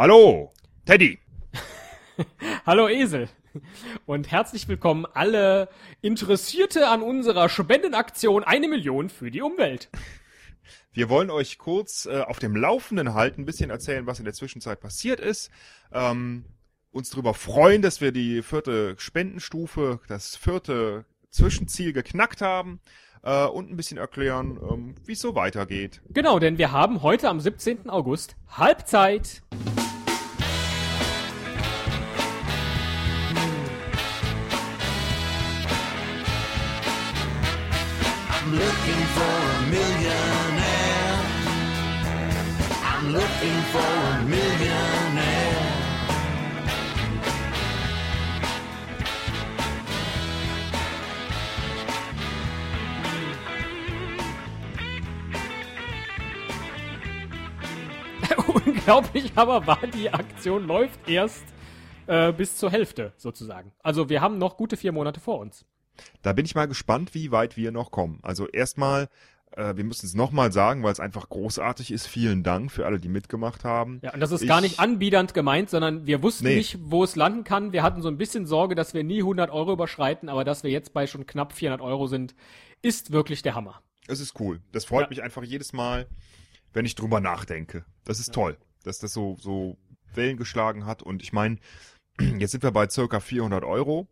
Hallo, Teddy. Hallo Esel. Und herzlich willkommen alle Interessierte an unserer Spendenaktion Eine Million für die Umwelt. Wir wollen euch kurz äh, auf dem Laufenden halten, ein bisschen erzählen, was in der Zwischenzeit passiert ist. Ähm, uns darüber freuen, dass wir die vierte Spendenstufe, das vierte Zwischenziel geknackt haben äh, und ein bisschen erklären, ähm, wie es so weitergeht. Genau, denn wir haben heute am 17. August Halbzeit. Looking for a millionaire. Unglaublich, aber war die Aktion läuft erst äh, bis zur Hälfte sozusagen. Also wir haben noch gute vier Monate vor uns. Da bin ich mal gespannt, wie weit wir noch kommen. Also erstmal, wir müssen es nochmal sagen, weil es einfach großartig ist. Vielen Dank für alle, die mitgemacht haben. Ja, und das ist Ich- gar nicht anbiedernd gemeint, sondern wir wussten Nee. nicht, wo es landen kann. Wir hatten so ein bisschen Sorge, dass wir nie 100 Euro überschreiten, aber dass wir jetzt bei schon knapp 400 Euro sind, ist wirklich der Hammer. Es ist cool. Das freut Ja. mich einfach jedes Mal, wenn ich drüber nachdenke. Das ist toll, dass das so, so Wellen geschlagen hat. Und ich meine, jetzt sind wir bei circa 400 Euro.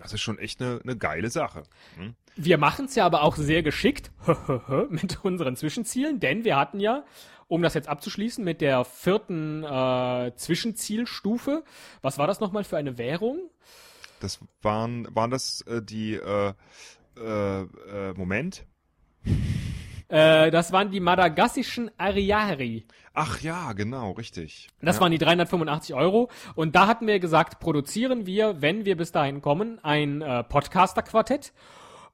Das ist schon echt eine, eine geile Sache. Hm? Wir machen es ja aber auch sehr geschickt mit unseren Zwischenzielen, denn wir hatten ja, um das jetzt abzuschließen, mit der vierten äh, Zwischenzielstufe, was war das nochmal für eine Währung? Das waren, waren das äh, die, äh, äh, äh, Moment. Äh, das waren die madagassischen Ariari. Ach ja, genau, richtig. Das ja. waren die 385 Euro. Und da hatten wir gesagt, produzieren wir, wenn wir bis dahin kommen, ein äh, Podcaster-Quartett.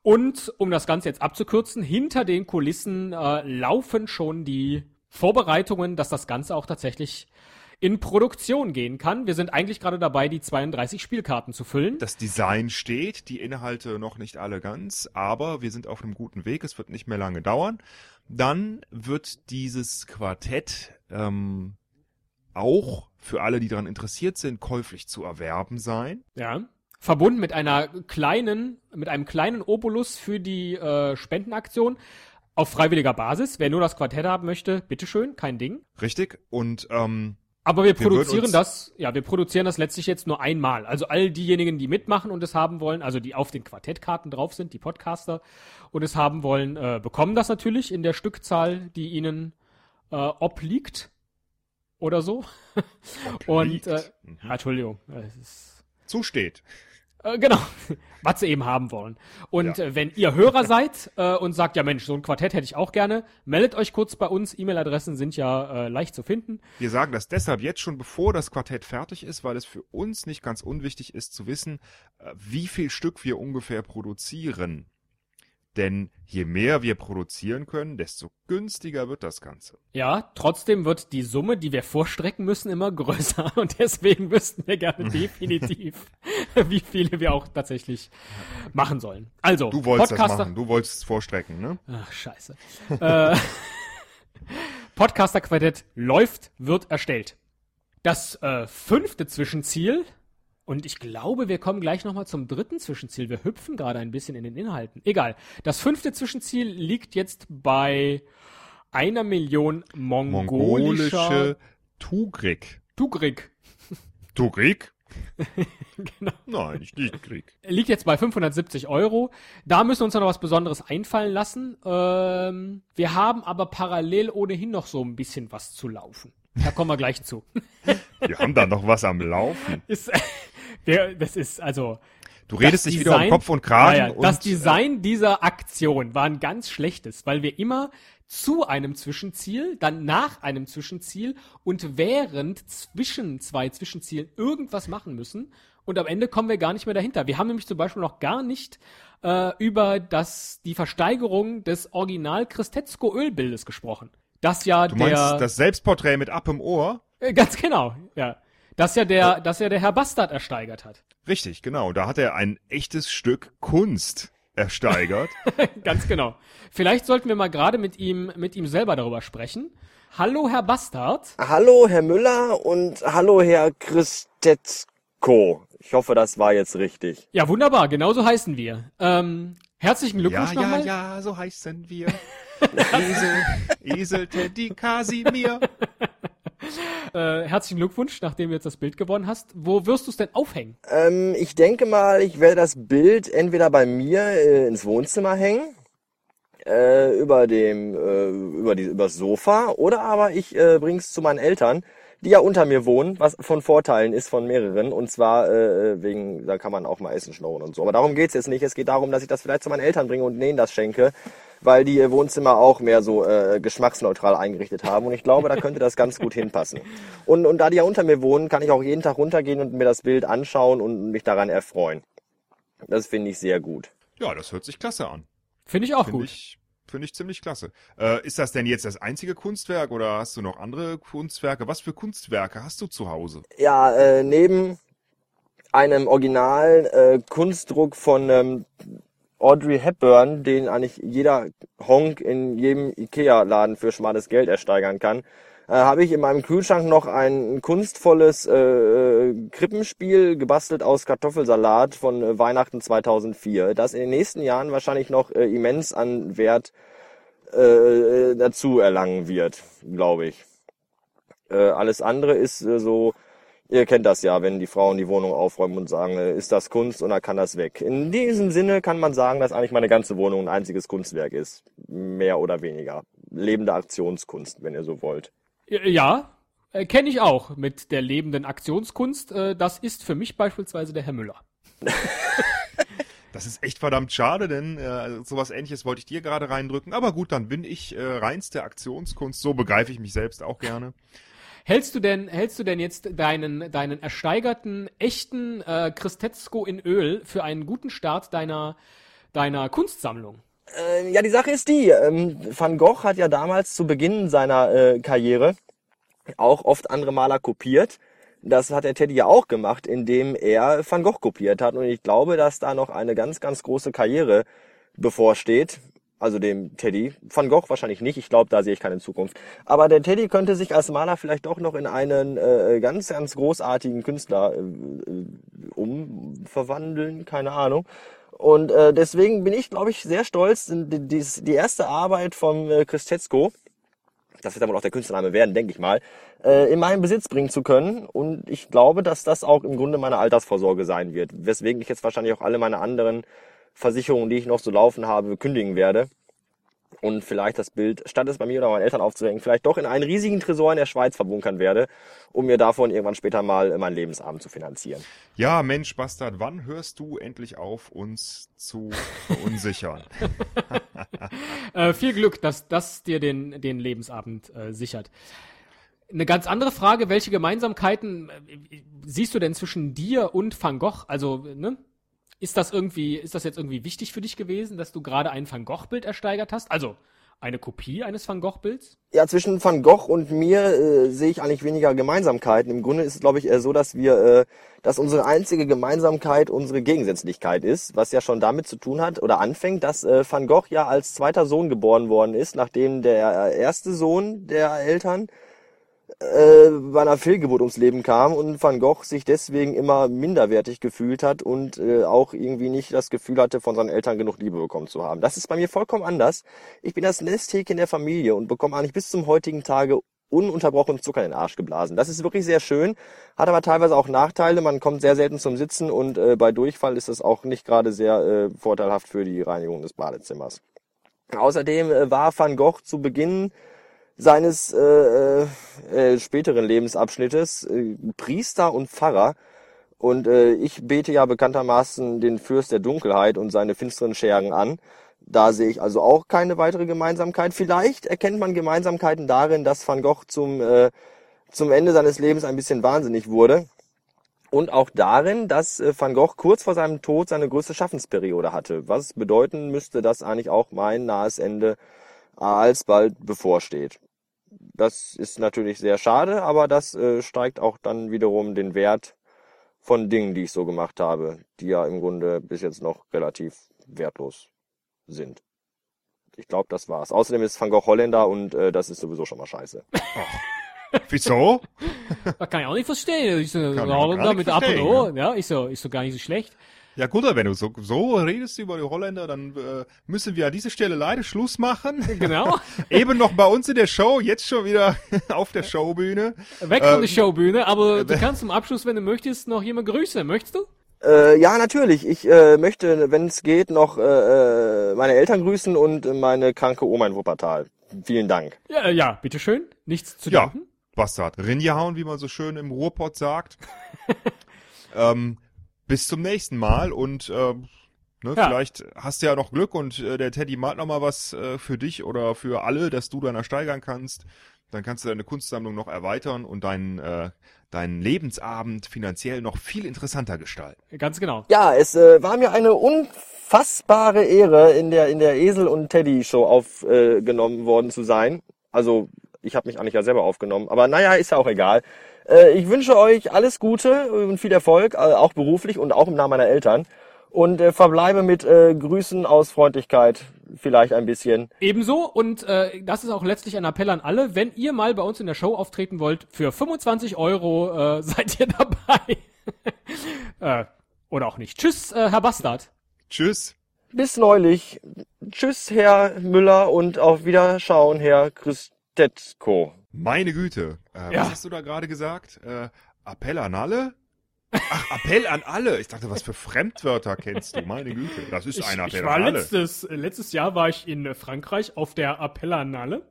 Und um das Ganze jetzt abzukürzen, hinter den Kulissen äh, laufen schon die Vorbereitungen, dass das Ganze auch tatsächlich in Produktion gehen kann. Wir sind eigentlich gerade dabei, die 32 Spielkarten zu füllen. Das Design steht, die Inhalte noch nicht alle ganz, aber wir sind auf einem guten Weg. Es wird nicht mehr lange dauern. Dann wird dieses Quartett ähm, auch für alle, die daran interessiert sind, käuflich zu erwerben sein. Ja. Verbunden mit einer kleinen, mit einem kleinen Obolus für die äh, Spendenaktion auf freiwilliger Basis. Wer nur das Quartett haben möchte, bitteschön, kein Ding. Richtig? Und ähm, Aber wir Wir produzieren das, ja, wir produzieren das letztlich jetzt nur einmal. Also all diejenigen, die mitmachen und es haben wollen, also die auf den Quartettkarten drauf sind, die Podcaster und es haben wollen, äh, bekommen das natürlich in der Stückzahl, die ihnen äh, obliegt oder so. und äh, Mhm. Entschuldigung, es ist zusteht. Äh, genau, was sie eben haben wollen. Und Ja. äh, wenn ihr Hörer seid äh, und sagt, ja Mensch, so ein Quartett hätte ich auch gerne, meldet euch kurz bei uns. E-Mail-Adressen sind ja äh, leicht zu finden. Wir sagen das deshalb jetzt schon, bevor das Quartett fertig ist, weil es für uns nicht ganz unwichtig ist zu wissen, äh, wie viel Stück wir ungefähr produzieren. Denn je mehr wir produzieren können, desto günstiger wird das Ganze. Ja, trotzdem wird die Summe, die wir vorstrecken müssen, immer größer. Und deswegen wüssten wir gerne definitiv, wie viele wir auch tatsächlich machen sollen. Also, Du wolltest das Podcaster. machen, du wolltest es vorstrecken, ne? Ach, scheiße. äh, Podcaster-Quartett läuft, wird erstellt. Das äh, fünfte Zwischenziel, und ich glaube, wir kommen gleich nochmal zum dritten Zwischenziel. Wir hüpfen gerade ein bisschen in den Inhalten. Egal. Das fünfte Zwischenziel liegt jetzt bei einer Million mongolischer Mongolische Tugrik. Tugrik. Tugrik? Genau. Nein, nicht Tugrik. Liegt jetzt bei 570 Euro. Da müssen wir uns noch was Besonderes einfallen lassen. Ähm, wir haben aber parallel ohnehin noch so ein bisschen was zu laufen. Da kommen wir gleich zu. Wir haben da noch was am Laufen. Ist, wir, das ist also. Du redest dich wieder um Design- Kopf und Kragen. Ja, ja, und, das Design dieser Aktion war ein ganz schlechtes, weil wir immer zu einem Zwischenziel, dann nach einem Zwischenziel und während zwischen zwei Zwischenzielen irgendwas machen müssen. Und am Ende kommen wir gar nicht mehr dahinter. Wir haben nämlich zum Beispiel noch gar nicht äh, über das, die Versteigerung des Original Christetzko Ölbildes gesprochen. Das ja Du der. meinst das Selbstporträt mit Ab im Ohr? Äh, Ganz genau, ja. Das ja der, das ja der Herr Bastard ersteigert hat. Richtig, genau. Da hat er ein echtes Stück Kunst ersteigert. Ganz genau. Vielleicht sollten wir mal gerade mit ihm, mit ihm selber darüber sprechen. Hallo, Herr Bastard. Hallo, Herr Müller und hallo, Herr Christetzko. Ich hoffe, das war jetzt richtig. Ja, wunderbar, genauso heißen wir. Ähm, herzlichen Ja, Glückwunsch ja, nochmal. ja, so heißen wir. Esel, Esel, Teddy, Kasimir. Äh, herzlichen Glückwunsch, nachdem du jetzt das Bild gewonnen hast. Wo wirst du es denn aufhängen? Ähm, ich denke mal, ich werde das Bild entweder bei mir äh, ins Wohnzimmer hängen, äh, über dem, äh, über die, übers Sofa, oder aber ich äh, bring's zu meinen Eltern, die ja unter mir wohnen, was von Vorteilen ist von mehreren, und zwar äh, wegen, da kann man auch mal Essen schnorren und so. Aber darum geht's jetzt nicht. Es geht darum, dass ich das vielleicht zu meinen Eltern bringe und denen das schenke, weil die ihr Wohnzimmer auch mehr so äh, geschmacksneutral eingerichtet haben. Und ich glaube, da könnte das ganz gut hinpassen. Und, und da die ja unter mir wohnen, kann ich auch jeden Tag runtergehen und mir das Bild anschauen und mich daran erfreuen. Das finde ich sehr gut. Ja, das hört sich klasse an. Finde ich auch Finde gut. ich, finde ich ziemlich klasse. Äh, ist das denn jetzt das einzige Kunstwerk oder hast du noch andere Kunstwerke? Was für Kunstwerke hast du zu Hause? Ja, äh, neben einem Original äh, Kunstdruck von ähm, Audrey Hepburn, den eigentlich jeder Honk in jedem Ikea-Laden für schmales Geld ersteigern kann, äh, habe ich in meinem Kühlschrank noch ein kunstvolles äh, äh, Krippenspiel gebastelt aus Kartoffelsalat von äh, Weihnachten 2004, das in den nächsten Jahren wahrscheinlich noch äh, immens an Wert äh, dazu erlangen wird, glaube ich. Äh, alles andere ist äh, so, ihr kennt das ja, wenn die Frauen die Wohnung aufräumen und sagen, äh, ist das Kunst oder kann das weg. In diesem Sinne kann man sagen, dass eigentlich meine ganze Wohnung ein einziges Kunstwerk ist. Mehr oder weniger. Lebende Aktionskunst, wenn ihr so wollt. Ja, äh, kenne ich auch mit der lebenden Aktionskunst. Äh, das ist für mich beispielsweise der Herr Müller. Das ist echt verdammt schade, denn äh, sowas ähnliches wollte ich dir gerade reindrücken. Aber gut, dann bin ich äh, reinste Aktionskunst. So begreife ich mich selbst auch gerne. Hältst du denn, hältst du denn jetzt deinen, deinen ersteigerten, echten äh, Christetzko in Öl für einen guten Start deiner, deiner Kunstsammlung? Äh, ja, die Sache ist die, ähm, Van Gogh hat ja damals zu Beginn seiner äh, Karriere auch oft andere Maler kopiert. Das hat der Teddy ja auch gemacht, indem er Van Gogh kopiert hat. Und ich glaube, dass da noch eine ganz, ganz große Karriere bevorsteht. Also dem Teddy. Van Gogh wahrscheinlich nicht. Ich glaube, da sehe ich keine Zukunft. Aber der Teddy könnte sich als Maler vielleicht doch noch in einen äh, ganz, ganz großartigen Künstler äh, äh, umverwandeln. Keine Ahnung. Und äh, deswegen bin ich, glaube ich, sehr stolz, die, die, die erste Arbeit vom äh, Christetzko, das wird wohl auch der Künstlername werden, denke ich mal, äh, in meinen Besitz bringen zu können. Und ich glaube, dass das auch im Grunde meine Altersvorsorge sein wird. Weswegen ich jetzt wahrscheinlich auch alle meine anderen Versicherungen, die ich noch so laufen habe, kündigen werde. Und vielleicht das Bild, statt es bei mir oder meinen Eltern aufzuhängen, vielleicht doch in einen riesigen Tresor in der Schweiz verbunkern werde, um mir davon irgendwann später mal meinen Lebensabend zu finanzieren. Ja, Mensch, Bastard, wann hörst du endlich auf, uns zu verunsichern? Äh, viel Glück, dass das dir den, den Lebensabend äh, sichert. Eine ganz andere Frage, welche Gemeinsamkeiten äh, siehst du denn zwischen dir und Van Gogh? Also, ne? Ist das irgendwie, ist das jetzt irgendwie wichtig für dich gewesen, dass du gerade ein Van Gogh-Bild ersteigert hast? Also, eine Kopie eines Van Gogh-Bilds? Ja, zwischen Van Gogh und mir äh, sehe ich eigentlich weniger Gemeinsamkeiten. Im Grunde ist es, glaube ich, eher so, dass wir, äh, dass unsere einzige Gemeinsamkeit unsere Gegensätzlichkeit ist, was ja schon damit zu tun hat oder anfängt, dass äh, Van Gogh ja als zweiter Sohn geboren worden ist, nachdem der erste Sohn der Eltern äh, bei einer Fehlgeburt ums Leben kam und Van Gogh sich deswegen immer minderwertig gefühlt hat und äh, auch irgendwie nicht das Gefühl hatte, von seinen Eltern genug Liebe bekommen zu haben. Das ist bei mir vollkommen anders. Ich bin das Nesthäkchen der Familie und bekomme eigentlich bis zum heutigen Tage ununterbrochen Zucker in den Arsch geblasen. Das ist wirklich sehr schön, hat aber teilweise auch Nachteile. Man kommt sehr selten zum Sitzen und äh, bei Durchfall ist es auch nicht gerade sehr äh, vorteilhaft für die Reinigung des Badezimmers. Außerdem äh, war Van Gogh zu Beginn seines äh, äh, späteren Lebensabschnittes äh, Priester und Pfarrer. Und äh, ich bete ja bekanntermaßen den Fürst der Dunkelheit und seine finsteren Schergen an. Da sehe ich also auch keine weitere Gemeinsamkeit. Vielleicht erkennt man Gemeinsamkeiten darin, dass Van Gogh zum, äh, zum Ende seines Lebens ein bisschen wahnsinnig wurde. Und auch darin, dass äh, Van Gogh kurz vor seinem Tod seine größte Schaffensperiode hatte. Was bedeuten müsste, dass eigentlich auch mein nahes Ende alsbald bevorsteht. Das ist natürlich sehr schade, aber das äh, steigt auch dann wiederum den Wert von Dingen, die ich so gemacht habe, die ja im Grunde bis jetzt noch relativ wertlos sind. ich glaube, das war's. Außerdem ist Van Gogh Holländer und äh, das ist sowieso schon mal scheiße. Wieso? Das kann ich auch nicht verstehen. Ich so, Holländer mit Ab und O, ja, ich so, ist so gar nicht so schlecht. Ja gut, aber wenn du so, so redest über die Holländer, dann äh, müssen wir an dieser Stelle leider Schluss machen. Genau. Eben noch bei uns in der Show, jetzt schon wieder auf der Showbühne. Weg von Ähm, der Showbühne, aber du kannst zum Abschluss, wenn du möchtest, noch jemand grüßen. Möchtest du? Äh, ja, natürlich. Ich äh, möchte, wenn es geht, noch äh, äh, meine Eltern grüßen und meine kranke Oma in Wuppertal. Vielen Dank. Ja, äh, ja, bitteschön. Nichts zu Ja, danken. Bastard. Rinjahauen, wie man so schön im Ruhrpott sagt. ähm, bis zum nächsten Mal und ähm, ne, Ja. vielleicht hast du ja noch Glück und äh, der Teddy malt noch mal was äh, für dich oder für alle, dass du dann ersteigern kannst. Dann kannst du deine Kunstsammlung noch erweitern und deinen, äh, deinen Lebensabend finanziell noch viel interessanter gestalten. Ganz genau. Ja, es äh, war mir eine unfassbare Ehre, in der in der Esel und Teddy Show aufgenommen äh, genommen worden zu sein. Also ich habe mich eigentlich ja selber aufgenommen, aber naja, ist ja auch egal. Äh, ich wünsche euch alles Gute und viel Erfolg, äh, auch beruflich und auch im Namen meiner Eltern. Und äh, verbleibe mit äh, Grüßen aus Freundlichkeit, vielleicht ein bisschen. Ebenso, und äh, das ist auch letztlich ein Appell an alle, wenn ihr mal bei uns in der Show auftreten wollt, für 25 Euro äh, seid ihr dabei. äh, oder auch nicht. Tschüss, äh, Herr Bastard. Tschüss. Bis neulich. Tschüss, Herr Müller und auf Wiederschauen, Herr Christetko. Meine Güte. Äh, Ja. Was hast du da gerade gesagt? Äh, Appell an alle? Ach, Appell an alle. Ich dachte, was für Fremdwörter kennst du? Meine Güte. Das ist ein Appell ich war an alle. letztes, äh, letztes Jahr war ich in äh, Frankreich auf der Appellanale.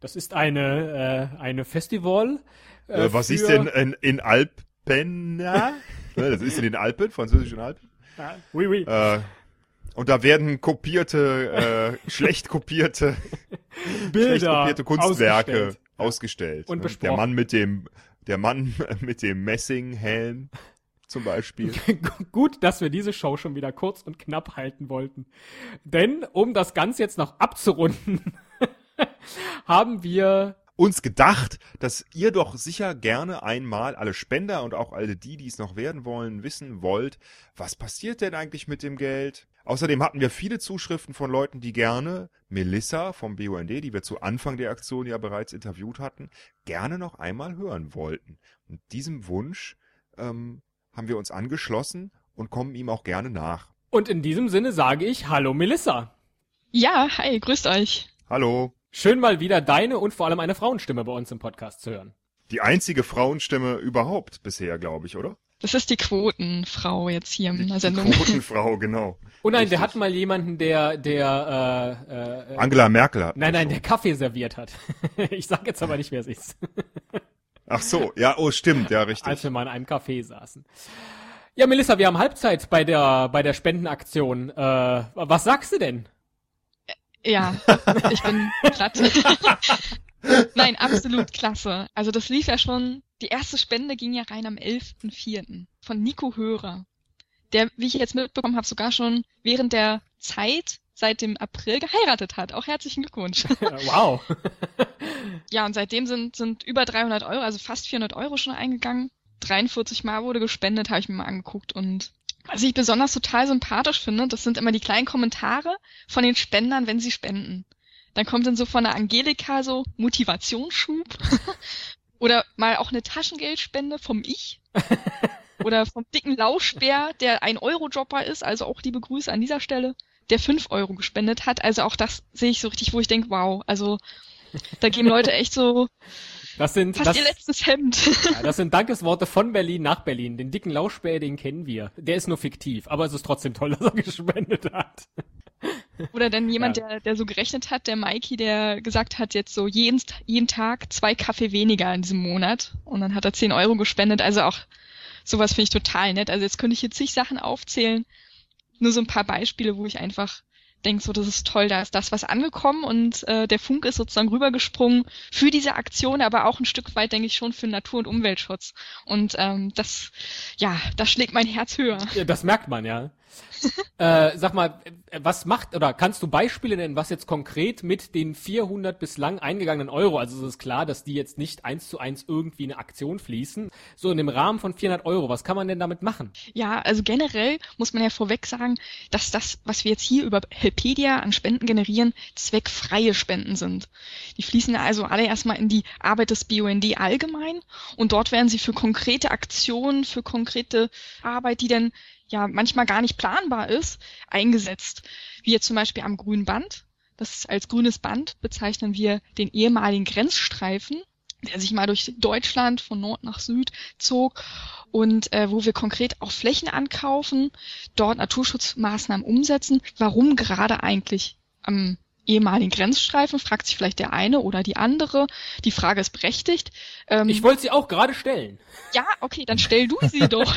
Das ist eine, äh, eine Festival. Äh, was für- ist denn in, in Alpen? Ne, das ist in den Alpen, französischen Alpen. Ja, oui, oui. Äh, und da werden kopierte, äh, schlecht kopierte, schlecht Bilder kopierte Kunstwerke ausgestellt. Ausgestellt. Und ne? besprochen. Der Mann mit dem, der Mann mit dem Messinghelm zum Beispiel. Gut, dass wir diese Show schon wieder kurz und knapp halten wollten. Denn, um das Ganze jetzt noch abzurunden, haben wir uns gedacht, dass ihr doch sicher gerne einmal alle Spender und auch alle die, die es noch werden wollen, wissen wollt, was passiert denn eigentlich mit dem Geld? Außerdem hatten wir viele Zuschriften von Leuten, die gerne Melissa vom BUND, die wir zu Anfang der Aktion ja bereits interviewt hatten, gerne noch einmal hören wollten. Und diesem Wunsch ähm, haben wir uns angeschlossen und kommen ihm auch gerne nach. Und in diesem Sinne sage ich Hallo Melissa. Ja, hi, grüßt euch. Hallo. Schön mal wieder deine und vor allem eine Frauenstimme bei uns im Podcast zu hören. Die einzige Frauenstimme überhaupt bisher, glaube ich, oder? Das ist die Quotenfrau jetzt hier in der Die Sendung. Quotenfrau, genau. Oh nein, Richtig. wir hatten mal jemanden, der, der, äh, äh, Angela Merkel hat. nein, nein, schon. der Kaffee serviert hat. ich sag jetzt aber nicht, wer es ist. Ach so, ja, oh, stimmt, ja, richtig. als wir mal in einem Café saßen. Ja, Melissa, wir haben Halbzeit bei der, bei der Spendenaktion. Äh, was sagst du denn? Ja, ich bin platt. Nein, absolut klasse. Also das lief ja schon, die erste Spende ging ja rein am 11.04. von Nico Hörer. Der, wie ich jetzt mitbekommen habe, sogar schon während der Zeit seit dem April geheiratet hat. Auch herzlichen Glückwunsch. wow. Ja, und seitdem sind, sind über 300 Euro, also fast 400 Euro schon eingegangen. 43 Mal wurde gespendet, habe ich mir mal angeguckt. Und was ich besonders total sympathisch finde, das sind immer die kleinen Kommentare von den Spendern, wenn sie spenden. Dann kommt dann so von der Angelika so Motivationsschub oder mal auch eine Taschengeldspende vom Ich. Oder vom dicken Lauschbär, der ein Euro-Dropper ist, also auch liebe Grüße an dieser Stelle, der 5 Euro gespendet hat. Also auch das sehe ich so richtig, wo ich denke, wow, also da geben Leute echt so Das sind, fast das, ihr letztes Hemd. ja, das sind Dankesworte von Berlin nach Berlin. Den dicken Lauschbär, den kennen wir. Der ist nur fiktiv, aber es ist trotzdem toll, dass er gespendet hat. Oder dann jemand, Ja. der, der so gerechnet hat, der Mikey, der gesagt hat, jetzt so jeden, jeden Tag zwei Kaffee weniger in diesem Monat. Und dann hat er 10 Euro gespendet. Also auch sowas finde ich total nett. Also jetzt könnte ich hier zig Sachen aufzählen. Nur so ein paar Beispiele, wo ich einfach denke, so, das ist toll, da ist das was angekommen und äh, der Funk ist sozusagen rübergesprungen für diese Aktion, aber auch ein Stück weit, denke ich, schon für Natur- und Umweltschutz. Und ähm, das, ja, das schlägt mein Herz höher. Ja, das merkt man, ja. Äh, sag mal, äh, was macht oder kannst du Beispiele nennen, was jetzt konkret mit den 400 bislang eingegangenen Euro, also es ist klar, dass die jetzt nicht eins zu eins irgendwie in eine Aktion fließen, so in dem Rahmen von 400 Euro, was kann man denn damit machen? Ja, also generell muss man ja vorweg sagen, dass das, was wir jetzt hier über Helpedia an Spenden generieren, zweckfreie Spenden sind. Die fließen also alle erstmal in die Arbeit des BUND allgemein und dort werden sie für konkrete Aktionen, für konkrete Arbeit, die dann ja manchmal gar nicht planbar ist, eingesetzt. Wie jetzt zum Beispiel am grünen Band. Das als grünes Band bezeichnen wir den ehemaligen Grenzstreifen, der sich mal durch Deutschland von Nord nach Süd zog und äh, wo wir konkret auch Flächen ankaufen, dort Naturschutzmaßnahmen umsetzen. Warum gerade eigentlich am ehemaligen Grenzstreifen, fragt sich vielleicht der eine oder die andere. Die Frage ist berechtigt. Ähm, ich wollte sie auch gerade stellen. Ja, okay, dann stell du sie doch.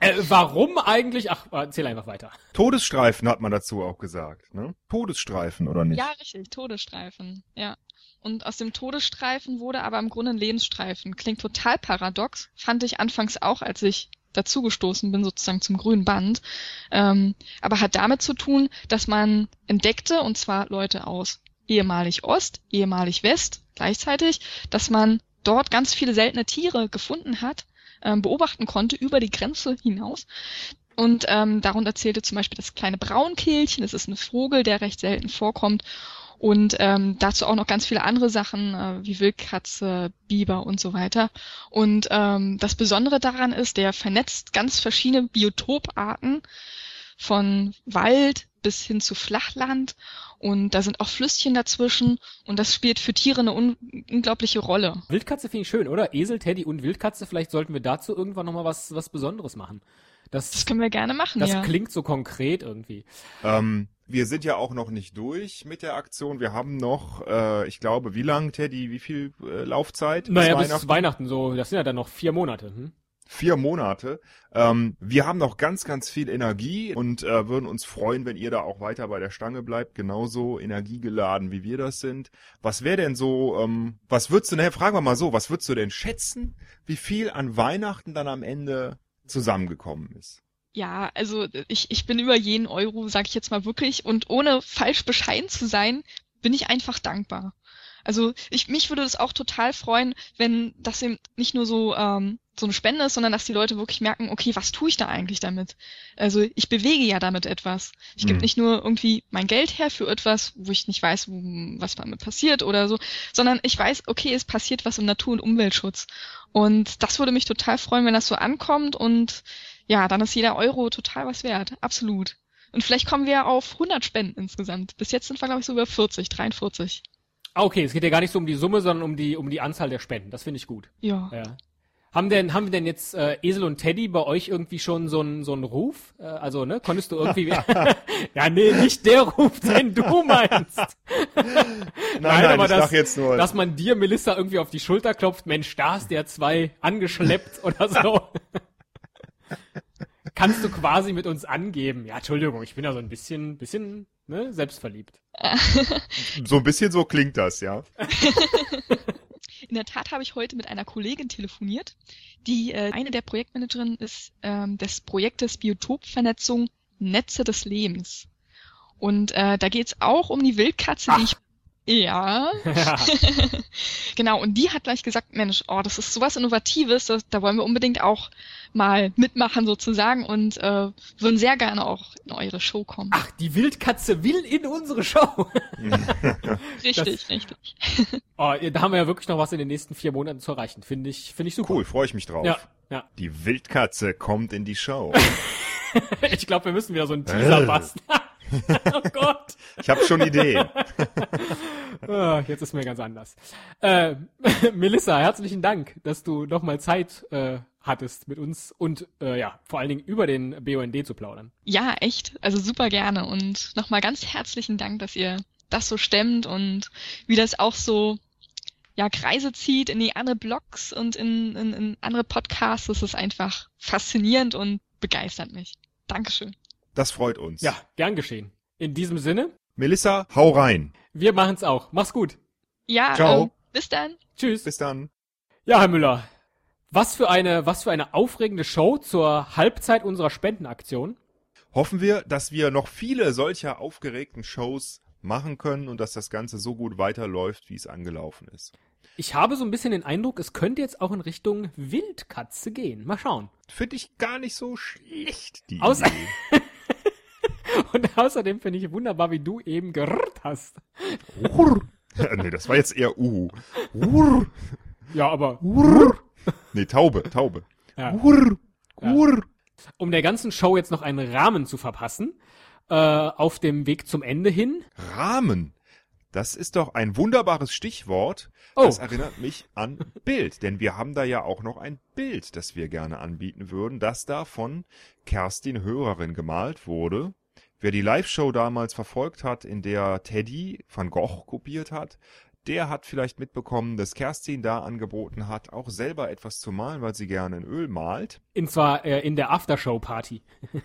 äh, warum eigentlich? Ach, erzähl einfach weiter. Todesstreifen hat man dazu auch gesagt, ne? Todesstreifen, oder nicht? Ja, richtig, Todesstreifen, ja. Und aus dem Todesstreifen wurde aber im Grunde ein Lebensstreifen. Klingt total paradox. Fand ich anfangs auch, als ich dazugestoßen bin, sozusagen zum grünen Band, ähm, aber hat damit zu tun, dass man entdeckte, und zwar Leute aus ehemalig Ost, ehemalig West gleichzeitig, dass man dort ganz viele seltene Tiere gefunden hat, ähm, beobachten konnte über die Grenze hinaus. Und ähm, darunter zählte zum Beispiel das kleine Braunkehlchen, das ist ein Vogel, der recht selten vorkommt. Und ähm, dazu auch noch ganz viele andere Sachen äh, wie Wildkatze, Biber und so weiter. Und ähm, das Besondere daran ist, der vernetzt ganz verschiedene Biotoparten von Wald bis hin zu Flachland. Und da sind auch Flüsschen dazwischen und das spielt für Tiere eine un unglaubliche Rolle. Wildkatze finde ich schön, oder? Esel, Teddy und Wildkatze, vielleicht sollten wir dazu irgendwann nochmal was, was Besonderes machen. Das, das können wir gerne machen, das ja. Klingt so konkret irgendwie. Ähm, wir sind ja auch noch nicht durch mit der Aktion. Wir haben noch, äh, ich glaube, wie lang, Teddy, wie viel äh, Laufzeit? Naja, bis Weihnachten? bis Weihnachten so. Das sind ja dann noch vier Monate. Hm? Vier Monate. Ähm, wir haben noch ganz, ganz viel Energie und äh, würden uns freuen, wenn ihr da auch weiter bei der Stange bleibt, genauso energiegeladen wie wir das sind. Was wäre denn so, ähm, was würdest du, ne, fragen wir mal so, was würdest du denn schätzen, wie viel an Weihnachten dann am Ende zusammengekommen ist? Ja, also ich, ich bin über jeden Euro, sag ich jetzt mal wirklich, und ohne falsch bescheiden zu sein, bin ich einfach dankbar. Also ich, mich würde das auch total freuen, wenn das eben nicht nur so ähm, so eine Spende ist, sondern dass die Leute wirklich merken, okay, was tue ich da eigentlich damit? Also ich bewege ja damit etwas. Ich mhm. gebe nicht nur irgendwie mein Geld her für etwas, wo ich nicht weiß, was damit passiert oder so, sondern ich weiß, okay, es passiert was im Natur- und Umweltschutz. Und das würde mich total freuen, wenn das so ankommt und ja, dann ist jeder Euro total was wert. Absolut. Und vielleicht kommen wir auf 100 Spenden insgesamt. Bis jetzt sind wir, glaube ich, so über 40, 43. Ah, okay, es geht ja gar nicht so um die Summe, sondern um die, um die Anzahl der Spenden. Das finde ich gut. Ja. ja. Haben denn, haben wir denn jetzt äh, Esel und Teddy bei euch irgendwie schon so einen so einen Ruf? Äh, also, ne, konntest du irgendwie. ja, nee, nicht der Ruf, den du meinst. nein, nein, aber ich das, jetzt nur. Dass man dir, Melissa, irgendwie auf die Schulter klopft, Mensch, da ist der zwei angeschleppt oder so. Kannst du quasi mit uns angeben. Ja, Entschuldigung, ich bin ja so ein bisschen, bisschen, ne, selbstverliebt. so ein bisschen so klingt das, ja. In der Tat habe ich heute mit einer Kollegin telefoniert, die äh, eine der Projektmanagerinnen ist ähm, des Projektes Biotopvernetzung Netze des Lebens. Und äh, da geht es auch um die Wildkatze, Ach. die ich ja. genau, und die hat gleich gesagt, Mensch, oh, das ist sowas Innovatives, das, da wollen wir unbedingt auch mal mitmachen sozusagen und äh, würden sehr gerne auch in eure Show kommen. Ach, die Wildkatze will in unsere Show. richtig, das, richtig. Oh, da haben wir ja wirklich noch was in den nächsten vier Monaten zu erreichen. Finde ich, finde ich super. Cool, freue ich mich drauf. Ja, ja. Die Wildkatze kommt in die Show. ich glaube, wir müssen wieder so einen Teaser basteln. oh Gott. Ich habe schon Ideen. Oh, jetzt ist mir ganz anders. Äh, Melissa, herzlichen Dank, dass du nochmal Zeit äh, hattest mit uns und äh, ja, vor allen Dingen über den BUND zu plaudern. Ja, echt. Also super gerne. Und nochmal ganz herzlichen Dank, dass ihr das so stemmt und wie das auch so ja, Kreise zieht in die andere Blogs und in, in, in andere Podcasts. Das ist einfach faszinierend und begeistert mich. Dankeschön. Das freut uns. Ja, gern geschehen. In diesem Sinne. Melissa, hau rein. Wir machen's auch. Mach's gut. Ja, Ciao. Ähm, bis dann. Tschüss. Bis dann. Ja, Herr Müller. Was für eine, was für eine aufregende Show zur Halbzeit unserer Spendenaktion. hoffen wir, dass wir noch viele solcher aufgeregten Shows machen können und dass das Ganze so gut weiterläuft, wie es angelaufen ist. Ich habe so ein bisschen den Eindruck, es könnte jetzt auch in Richtung Wildkatze gehen. Mal schauen. Finde ich gar nicht so schlecht, die Außer- Idee. Und außerdem finde ich wunderbar, wie du eben gerrrt hast. Urr. nee, das war jetzt eher Uhu. Urr. Ja, aber Urr. Nee, Taube, Taube. Ja. Urr. Ja. Urr. um der ganzen Show jetzt noch einen Rahmen zu verpassen, äh, auf dem Weg zum Ende hin. Rahmen. Das ist doch ein wunderbares Stichwort. Oh. Das erinnert mich an Bild, denn wir haben da ja auch noch ein Bild, das wir gerne anbieten würden, das da von Kerstin Hörerin gemalt wurde. Wer die Live-Show damals verfolgt hat, in der Teddy van Gogh kopiert hat, der hat vielleicht mitbekommen, dass Kerstin da angeboten hat, auch selber etwas zu malen, weil sie gerne in Öl malt. Und zwar äh, in der Aftershow-Party.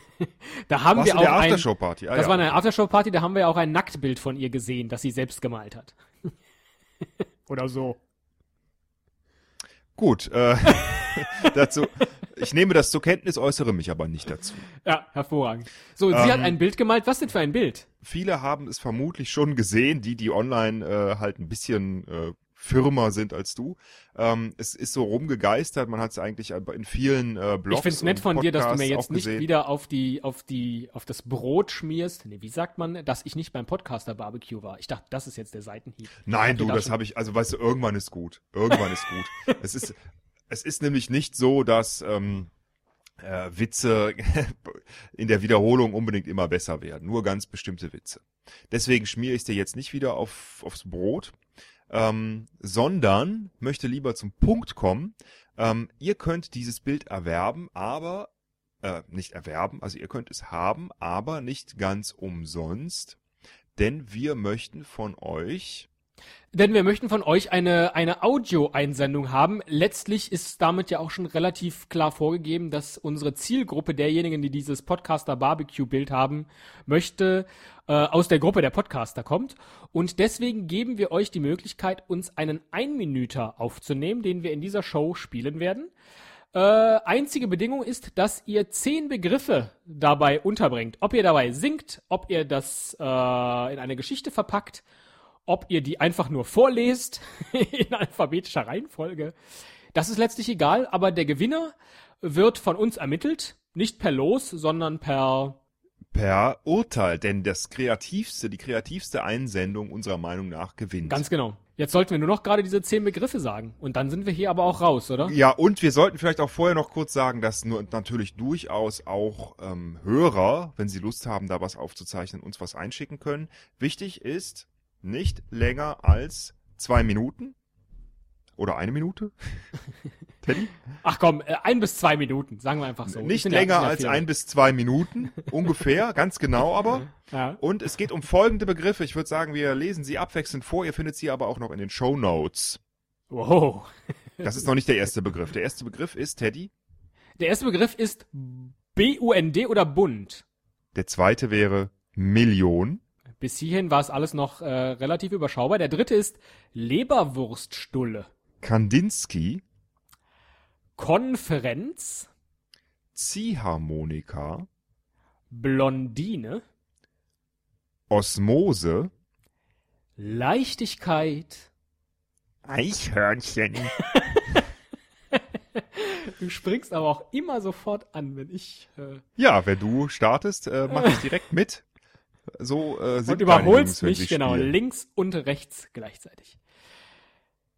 da haben Was wir in auch der Aftershow-Party? Ah, Das ja. war eine Aftershow-Party, da haben wir auch ein Nacktbild von ihr gesehen, das sie selbst gemalt hat. Oder so. Gut, äh, dazu, ich nehme das zur Kenntnis, äußere mich aber nicht dazu. Ja, hervorragend. So, sie Ähm, hat ein Bild gemalt. Was denn für ein Bild? Viele haben es vermutlich schon gesehen, die, die online äh, halt ein bisschen äh, firmer sind als du. Ähm, es ist so rumgegeistert, man hat es eigentlich in vielen äh, Blogs ich finde es nett von dir, dass du mir Podcasts jetzt nicht gesehen. wieder auf die, auf die, auf das Brot schmierst. Nee, wie sagt man, dass ich nicht beim Podcaster Barbecue war? Ich dachte, das ist jetzt der Seitenhieb. Nein, du, da das habe ich, also weißt du, irgendwann ist gut. Irgendwann ist gut. Es ist, es ist nämlich nicht so, dass ähm, äh, Witze in der Wiederholung unbedingt immer besser werden. Nur ganz bestimmte Witze. Deswegen schmiere ich dir jetzt nicht wieder auf, aufs Brot, ähm, sondern möchte lieber zum Punkt kommen. Ähm, ihr könnt dieses Bild erwerben, aber äh, nicht erwerben, also ihr könnt es haben, aber nicht ganz umsonst, denn wir möchten von euch Denn wir möchten von euch eine, eine Audio-Einsendung haben. Letztlich ist damit ja auch schon relativ klar vorgegeben, dass unsere Zielgruppe derjenigen, die dieses Podcaster-Barbecue-Bild haben, möchte, äh, aus der Gruppe der Podcaster kommt. Und deswegen geben wir euch die Möglichkeit, uns einen Einminüter aufzunehmen, den wir in dieser Show spielen werden. Äh, einzige Bedingung ist, dass ihr zehn Begriffe dabei unterbringt. Ob ihr dabei singt, ob ihr das äh, in eine Geschichte verpackt, ob ihr die einfach nur vorlest in alphabetischer Reihenfolge. Das ist letztlich egal, aber der Gewinner wird von uns ermittelt, nicht per Los, sondern per per Urteil, denn das kreativste, die kreativste Einsendung unserer Meinung nach gewinnt. ganz genau. Jetzt sollten wir nur noch gerade diese zehn Begriffe sagen und dann sind wir hier aber auch raus, oder? Ja, und wir sollten vielleicht auch vorher noch kurz sagen, dass nur natürlich durchaus auch ähm, Hörer, wenn sie Lust haben, da was aufzuzeichnen, uns was einschicken können. Wichtig ist, nicht länger als zwei Minuten oder eine Minute. Teddy? Ach komm, äh, ein bis zwei Minuten, sagen wir einfach so. nicht ja- länger ja als ein bis zwei Minuten, ungefähr, ganz genau aber. Ja. Und es geht um folgende Begriffe. Ich würde sagen, wir lesen sie abwechselnd vor. Ihr findet sie aber auch noch in den Show Notes. Wow. Das ist noch nicht der erste Begriff. Der erste Begriff ist, Teddy. Der erste Begriff ist B-U-N-D oder Bund. Der zweite wäre Million. Bis hierhin war es alles noch äh, relativ überschaubar. Der dritte ist Leberwurststulle. Kandinsky. Konferenz, Ziehharmonika. Blondine, Osmose. Leichtigkeit. Eichhörnchen. Du springst aber auch immer sofort an, wenn ich. Äh, Ja, wenn du startest, äh, mache ich direkt mit. So äh, sind und überholst mich, genau, spielen. links und rechts gleichzeitig.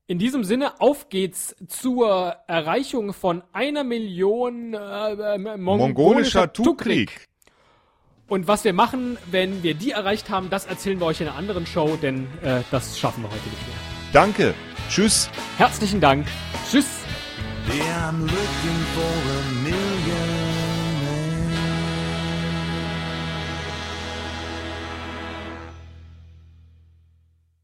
In diesem Sinne, auf geht's zur Erreichung von einer Million äh, äh, mongolischer, Mongolischer Tukrik. Tukrik. Und was wir machen, wenn wir die erreicht haben, das erzählen wir euch in einer anderen Show, denn äh, das schaffen wir heute nicht mehr. Danke. Tschüss. Herzlichen Dank. Tschüss. Yeah,